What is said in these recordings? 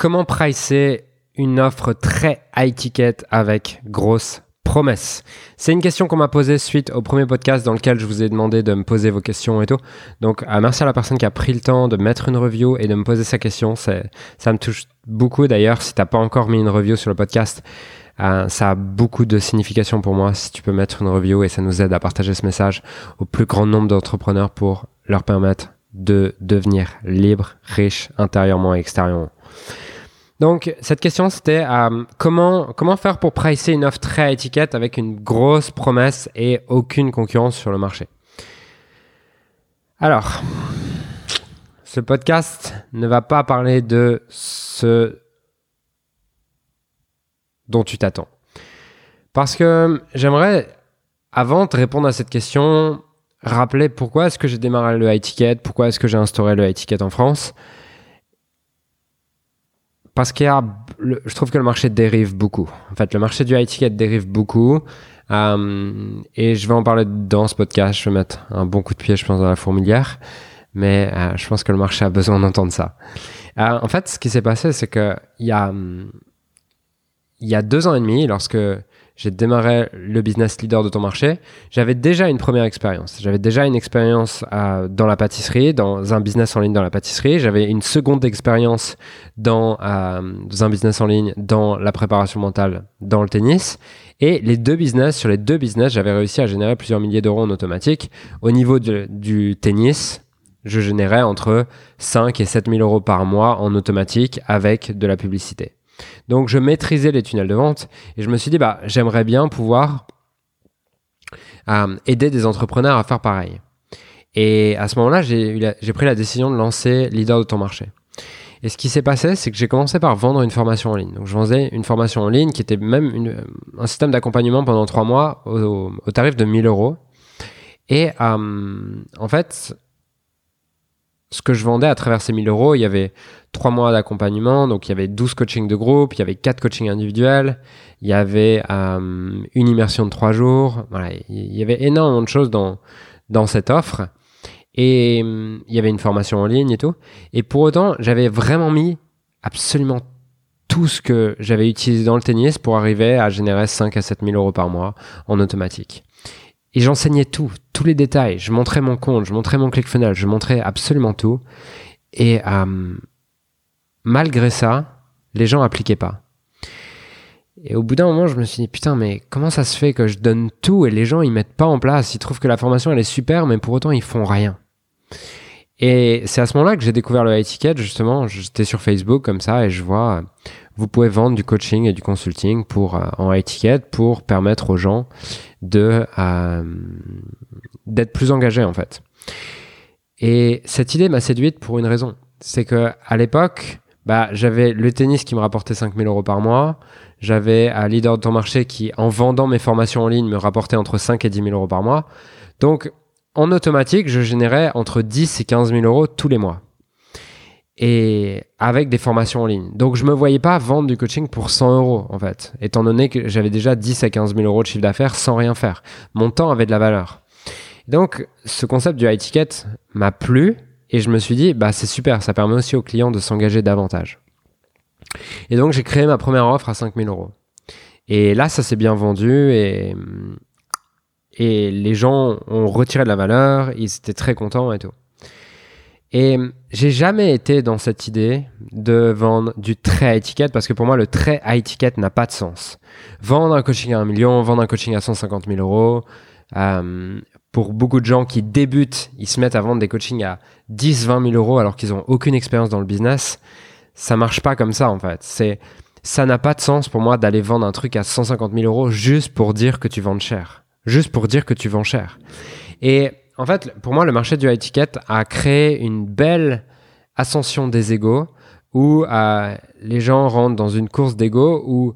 comment pricer une offre très high ticket avec grosse promesse? C'est une question qu'on m'a posée suite au premier podcast dans lequel je vous ai demandé de me poser vos questions et tout. Donc, euh, merci à la personne qui a pris le temps de mettre une review et de me poser sa question. Ça me touche beaucoup d'ailleurs. Si t'as pas encore mis une review sur le podcast, euh, ça a beaucoup de signification pour moi si tu peux mettre une review et ça nous aide à partager ce message au plus grand nombre d'entrepreneurs pour leur permettre de devenir libre, riche intérieurement et extérieurement. Donc cette question c'était euh, comment faire pour pricer une offre très à étiquette avec une grosse promesse et aucune concurrence sur le marché? Alors, ce podcast ne va pas parler de ce dont tu t'attends. Parce que j'aimerais, avant de répondre à cette question, rappeler pourquoi est-ce que j'ai démarré le high ticket, pourquoi est-ce que j'ai instauré le high ticket en France. Parce qu'il y a, je trouve que le marché dérive beaucoup. En fait, le marché du high ticket dérive beaucoup. Euh, et je vais en parler dans ce podcast. Je vais mettre un bon coup de pied, je pense, dans la fourmilière. Mais euh, je pense que le marché a besoin d'entendre ça. Euh, en fait, ce qui s'est passé, c'est que il y a, il y a deux ans et demi, lorsque j'ai démarré le business leader de ton marché, j'avais déjà une première expérience. J'avais déjà une expérience euh, dans la pâtisserie, dans un business en ligne dans la pâtisserie. J'avais une seconde expérience dans, euh, dans, un business en ligne dans la préparation mentale dans le tennis. Et les deux business, sur les deux business, j'avais réussi à générer plusieurs milliers d'euros en automatique. Au niveau du tennis, je générais entre 5 et 7 000 euros par mois en automatique avec de la publicité. Donc je maîtrisais les tunnels de vente et je me suis dit, bah, j'aimerais bien pouvoir euh, aider des entrepreneurs à faire pareil. Et à ce moment-là, j'ai pris la décision de lancer Leader de ton marché. Et ce qui s'est passé, c'est que j'ai commencé par vendre une formation en ligne. Donc je vendais une formation en ligne qui était même un système d'accompagnement pendant trois mois au, tarif de 1000 euros. Et euh, en fait, ce que je vendais à travers ces 1000 euros, il y avait trois mois d'accompagnement, donc il y avait 12 coachings de groupe, il y avait quatre coachings individuels, il y avait euh, une immersion de trois jours, voilà, il y avait énormément de choses dans, dans cette offre. Et il y avait une formation en ligne et tout. Et pour autant, j'avais vraiment mis absolument tout ce que j'avais utilisé dans le tennis pour arriver à générer 5 à 7 000 euros par mois en automatique. Et j'enseignais tout, tous les détails. Je montrais mon compte, je montrais mon ClickFunnels, je montrais absolument tout. Et euh, malgré ça, les gens appliquaient pas. Et au bout d'un moment, je me suis dit, putain, mais comment ça se fait que je donne tout et les gens, ils mettent pas en place Ils trouvent que la formation, elle est super, mais pour autant, ils font rien. Et c'est à ce moment-là que j'ai découvert le high ticket, justement. J'étais sur Facebook comme ça et je vois, vous pouvez vendre du coaching et du consulting pour, euh, en ticket pour permettre aux gens de euh, d'être plus engagés en fait. Et cette idée m'a séduite pour une raison, c'est que à l'époque, bah, j'avais le tennis qui me rapportait 5000 euros par mois, j'avais un leader de ton marché qui, en vendant mes formations en ligne, me rapportait entre 5 et 10 000 euros par mois. Donc, en automatique, je générais entre 10 et 15 000 euros tous les mois et avec des formations en ligne. Donc je me voyais pas vendre du coaching pour 100 euros en fait, étant donné que j'avais déjà 10 à 15 000 euros de chiffre d'affaires sans rien faire. Mon temps avait de la valeur. Donc ce concept du high ticket m'a plu et je me suis dit bah c'est super, ça permet aussi aux clients de s'engager davantage. Et donc j'ai créé ma première offre à 5 000 euros. Et là ça s'est bien vendu et et les gens ont retiré de la valeur, ils étaient très contents et tout. Et j'ai jamais été dans cette idée de vendre du très high ticket parce que pour moi, le très high ticket n'a pas de sens. Vendre un coaching à un million, vendre un coaching à 150 000 euros. Euh, pour beaucoup de gens qui débutent, ils se mettent à vendre des coachings à 10, 20 000 euros alors qu'ils ont aucune expérience dans le business. Ça marche pas comme ça, en fait. C'est, ça n'a pas de sens pour moi d'aller vendre un truc à 150 000 euros juste pour dire que tu vends cher. Juste pour dire que tu vends cher. Et en fait, pour moi, le marché du high ticket a créé une belle ascension des égaux où euh, les gens rentrent dans une course d'ego où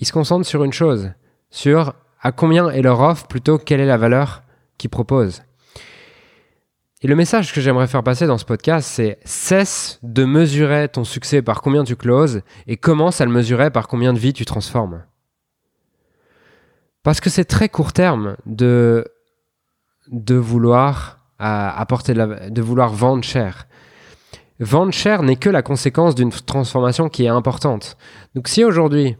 ils se concentrent sur une chose, sur à combien est leur offre plutôt quelle est la valeur qu'ils proposent. Et le message que j'aimerais faire passer dans ce podcast, c'est cesse de mesurer ton succès par combien tu closes et commence à le mesurer par combien de vies tu transformes. Parce que c'est très court terme de de vouloir apporter de, vouloir vendre cher. vendre cher n'est que la conséquence d'une transformation qui est importante. Donc si aujourd'hui,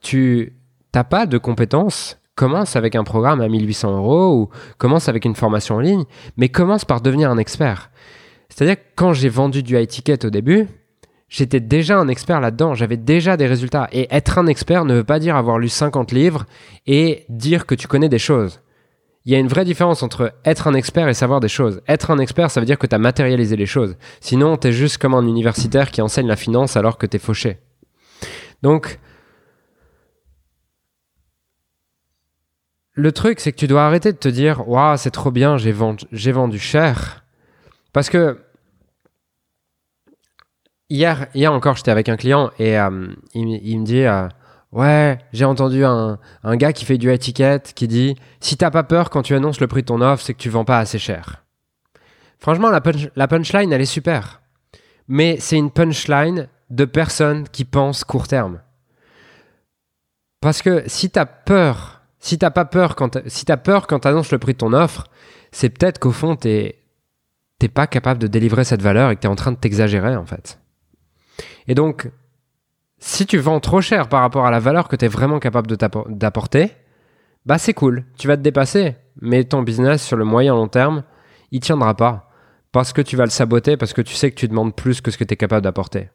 tu n'as pas de compétences, commence avec un programme à 1800 euros ou commence avec une formation en ligne, mais commence par devenir un expert. C'est-à-dire que quand j'ai vendu du high ticket au début, j'étais déjà un expert là-dedans, j'avais déjà des résultats. Et être un expert ne veut pas dire avoir lu 50 livres et dire que tu connais des choses. Il y a une vraie différence entre être un expert et savoir des choses. Être un expert, ça veut dire que tu as matérialisé les choses. Sinon, tu es juste comme un universitaire qui enseigne la finance alors que tu es fauché. Donc, le truc, c'est que tu dois arrêter de te dire Waouh, c'est trop bien, j'ai vendu, cher. Parce que hier, hier encore, j'étais avec un client et euh, il, me dit euh, Ouais, j'ai entendu un, gars qui fait du étiquette qui dit Si t'as pas peur quand tu annonces le prix de ton offre, c'est que tu vends pas assez cher. Franchement, la, punchline, elle est super. Mais c'est une punchline de personnes qui pensent court terme. Parce que si t'as peur si t'as pas peur quand si as peur quand annonces le prix de ton offre, c'est peut-être qu'au fond t'es t'es pas capable de délivrer cette valeur et que tu es en train de t'exagérer en fait. Et donc, si tu vends trop cher par rapport à la valeur que tu es vraiment capable d'apporter, bah c'est cool, tu vas te dépasser, mais ton business sur le moyen long terme, il tiendra pas. Parce que tu vas le saboter parce que tu sais que tu demandes plus que ce que tu es capable d'apporter.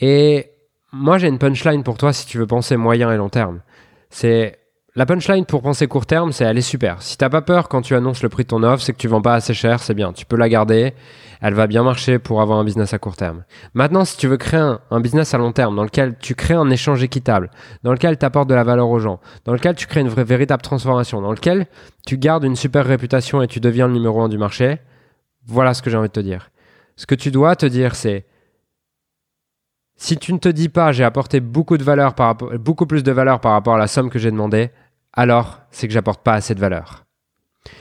Et moi j'ai une punchline pour toi si tu veux penser moyen et long terme. C'est la punchline pour penser court terme, c'est elle est super. Si t'as pas peur quand tu annonces le prix de ton offre, c'est que tu vends pas assez cher, c'est bien. Tu peux la garder, elle va bien marcher pour avoir un business à court terme. Maintenant, si tu veux créer un, business à long terme dans lequel tu crées un échange équitable, dans lequel tu apportes de la valeur aux gens, dans lequel tu crées une véritable transformation, dans lequel tu gardes une super réputation et tu deviens le numéro un du marché, voilà ce que j'ai envie de te dire. Ce que tu dois te dire, c'est si tu ne te dis pas j'ai apporté beaucoup de valeur par beaucoup plus de valeur par rapport à la somme que j'ai demandé, alors c'est que j'apporte pas assez de valeur.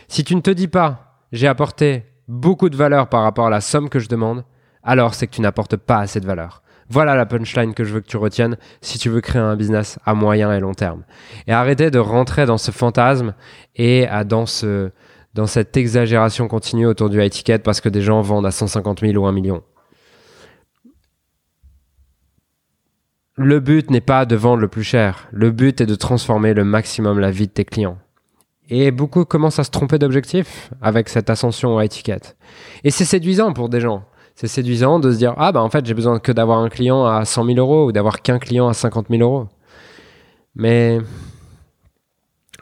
Si tu ne te dis pas j'ai apporté beaucoup de valeur par rapport à la somme que je demande, alors c'est que tu n'apportes pas assez de valeur. Voilà la punchline que je veux que tu retiennes si tu veux créer un business à moyen et long terme. Et arrêtez de rentrer dans ce fantasme et dans, ce, dans cette exagération continue autour du high ticket parce que des gens vendent à 150 000 ou 1 million. Le but n'est pas de vendre le plus cher, le but est de transformer le maximum la vie de tes clients. Et beaucoup commencent à se tromper d'objectif avec cette ascension à étiquette. Et c'est séduisant pour des gens. C'est séduisant de se dire Ah, bah en fait, j'ai besoin que d'avoir un client à 100 000 euros ou d'avoir qu'un client à 50 000 euros. Mais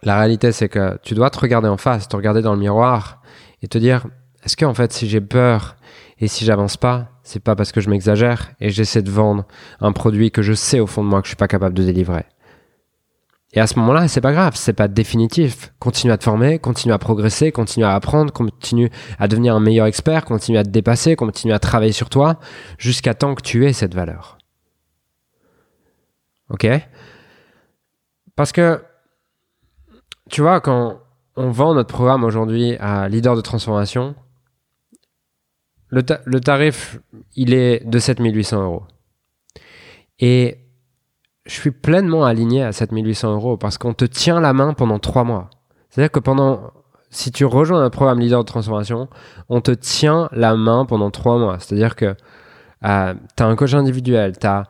la réalité, c'est que tu dois te regarder en face, te regarder dans le miroir et te dire Est-ce que, en fait, si j'ai peur et si j'avance pas, c'est pas parce que je m'exagère et j'essaie de vendre un produit que je sais au fond de moi que je suis pas capable de délivrer? Et à ce moment-là, c'est pas grave, c'est pas définitif. Continue à te former, continue à progresser, continue à apprendre, continue à devenir un meilleur expert, continue à te dépasser, continue à travailler sur toi jusqu'à temps que tu aies cette valeur. Ok? Parce que, tu vois, quand on vend notre programme aujourd'hui à leader de transformation, le, tarif, il est de 7800 euros. Et je suis pleinement aligné à 7800 euros parce qu'on te tient la main pendant trois mois. C'est-à-dire que pendant, si tu rejoins un programme leader de transformation, on te tient la main pendant trois mois. C'est-à-dire que euh, tu as un coach individuel, tu as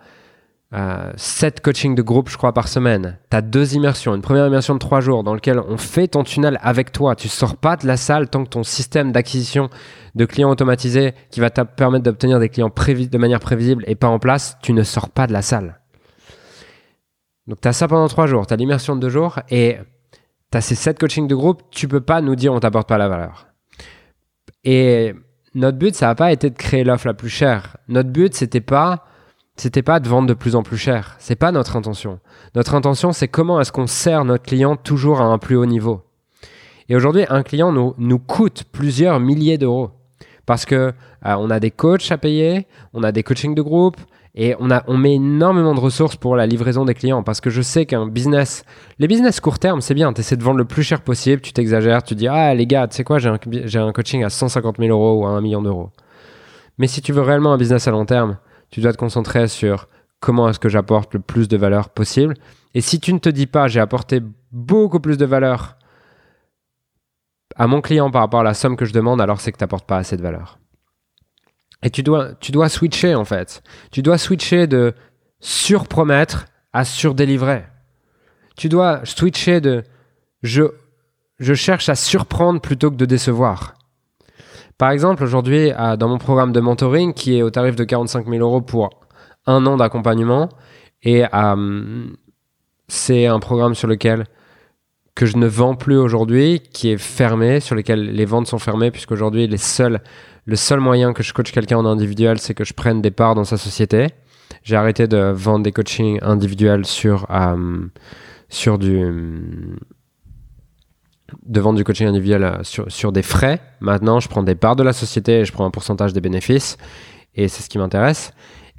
7 coachings de groupe, je crois, par semaine. Tu as deux immersions. Une première immersion de 3 jours dans laquelle on fait ton tunnel avec toi. Tu sors pas de la salle tant que ton système d'acquisition de clients automatisés qui va te permettre d'obtenir des clients de manière prévisible et pas en place, tu ne sors pas de la salle. Donc tu as ça pendant 3 jours. Tu as l'immersion de 2 jours et tu as ces 7 coachings de groupe. Tu peux pas nous dire on t'apporte pas la valeur. Et notre but, ça n'a pas été de créer l'offre la plus chère. Notre but, c'était pas c'était pas de vendre de plus en plus cher. C'est pas notre intention. Notre intention, c'est comment est-ce qu'on sert notre client toujours à un plus haut niveau. Et aujourd'hui, un client nous, nous coûte plusieurs milliers d'euros parce que euh, on a des coachs à payer, on a des coachings de groupe et on, a, on met énormément de ressources pour la livraison des clients parce que je sais qu'un business, les business court terme, c'est bien, tu essaies de vendre le plus cher possible, tu t'exagères, tu dis ah les gars, tu sais quoi, j'ai un, un coaching à 150 000 euros ou à 1 million d'euros. Mais si tu veux réellement un business à long terme, tu dois te concentrer sur comment est-ce que j'apporte le plus de valeur possible. Et si tu ne te dis pas j'ai apporté beaucoup plus de valeur à mon client par rapport à la somme que je demande, alors c'est que tu n'apportes pas assez de valeur. Et tu dois, switcher en fait. Tu dois switcher de surpromettre à surdélivrer. Tu dois switcher de je cherche à surprendre plutôt que de décevoir. Par exemple, aujourd'hui, dans mon programme de mentoring, qui est au tarif de 45 000 euros pour un an d'accompagnement, et euh, c'est un programme sur lequel que je ne vends plus aujourd'hui, qui est fermé, sur lequel les ventes sont fermées, puisqu'aujourd'hui, les le seul moyen que je coach quelqu'un en individuel, c'est que je prenne des parts dans sa société. J'ai arrêté de vendre des coachings individuels sur, euh, sur du de vendre du coaching individuel euh, sur, des frais. Maintenant, je prends des parts de la société et je prends un pourcentage des bénéfices. Et c'est ce qui m'intéresse.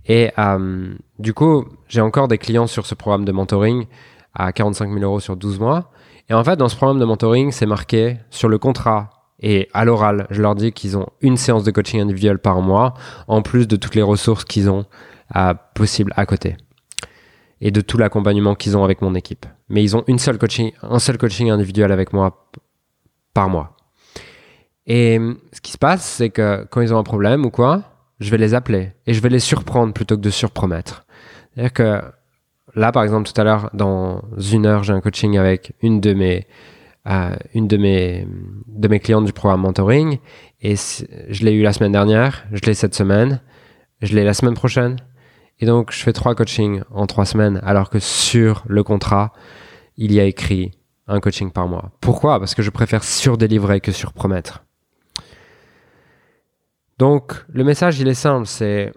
Et euh, du coup, j'ai encore des clients sur ce programme de mentoring à 45 000 euros sur 12 mois. Et en fait, dans ce programme de mentoring, c'est marqué sur le contrat et à l'oral, je leur dis qu'ils ont une séance de coaching individuel par mois, en plus de toutes les ressources qu'ils ont à, possibles à côté. Et de tout l'accompagnement qu'ils ont avec mon équipe. Mais ils ont une seule coaching, un seul coaching individuel avec moi par mois. Et ce qui se passe, c'est que quand ils ont un problème ou quoi, je vais les appeler et je vais les surprendre plutôt que de surpromettre. C'est-à-dire que là, par exemple, tout à l'heure, dans une heure, j'ai un coaching avec une de mes, euh, une de mes, de mes clientes du programme mentoring et je l'ai eu la semaine dernière, je l'ai cette semaine, je l'ai la semaine prochaine. Et donc, je fais trois coachings en trois semaines, alors que sur le contrat, il y a écrit un coaching par mois. Pourquoi? Parce que je préfère surdélivrer que surpromettre. Donc, le message, il est simple, c'est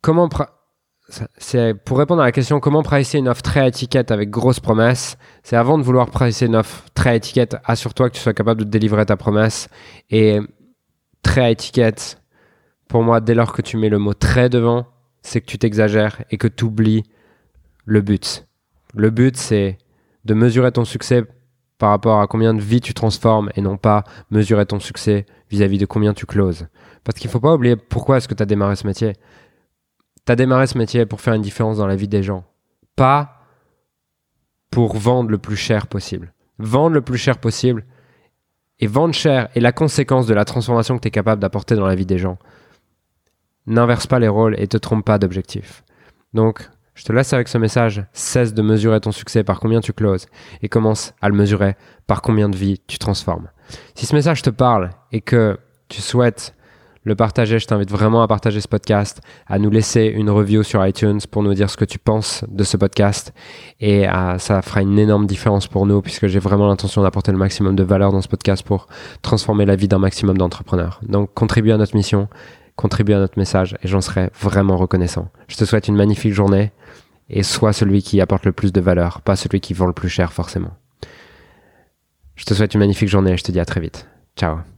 comment pour répondre à la question comment pricer une offre très étiquette avec grosse promesse, c'est avant de vouloir pricer une offre très étiquette, assure-toi que tu sois capable de délivrer ta promesse et très étiquette. Pour moi, dès lors que tu mets le mot très devant, c'est que tu t'exagères et que tu oublies le but. Le but, c'est de mesurer ton succès par rapport à combien de vies tu transformes et non pas mesurer ton succès vis-à-vis de combien tu closes. Parce qu'il ne faut pas oublier pourquoi est-ce que tu as démarré ce métier. Tu as démarré ce métier pour faire une différence dans la vie des gens, pas pour vendre le plus cher possible. Vendre le plus cher possible et vendre cher est la conséquence de la transformation que tu es capable d'apporter dans la vie des gens. N'inverse pas les rôles et te trompe pas d'objectif. Donc, je te laisse avec ce message. Cesse de mesurer ton succès par combien tu closes et commence à le mesurer par combien de vies tu transformes. Si ce message te parle et que tu souhaites le partager, je t'invite vraiment à partager ce podcast, à nous laisser une review sur iTunes pour nous dire ce que tu penses de ce podcast. Et euh, ça fera une énorme différence pour nous puisque j'ai vraiment l'intention d'apporter le maximum de valeur dans ce podcast pour transformer la vie d'un maximum d'entrepreneurs. Donc contribue à notre mission, contribue à notre message et j'en serai vraiment reconnaissant. Je te souhaite une magnifique journée et sois celui qui apporte le plus de valeur, pas celui qui vend le plus cher forcément. Je te souhaite une magnifique journée et je te dis à très vite. Ciao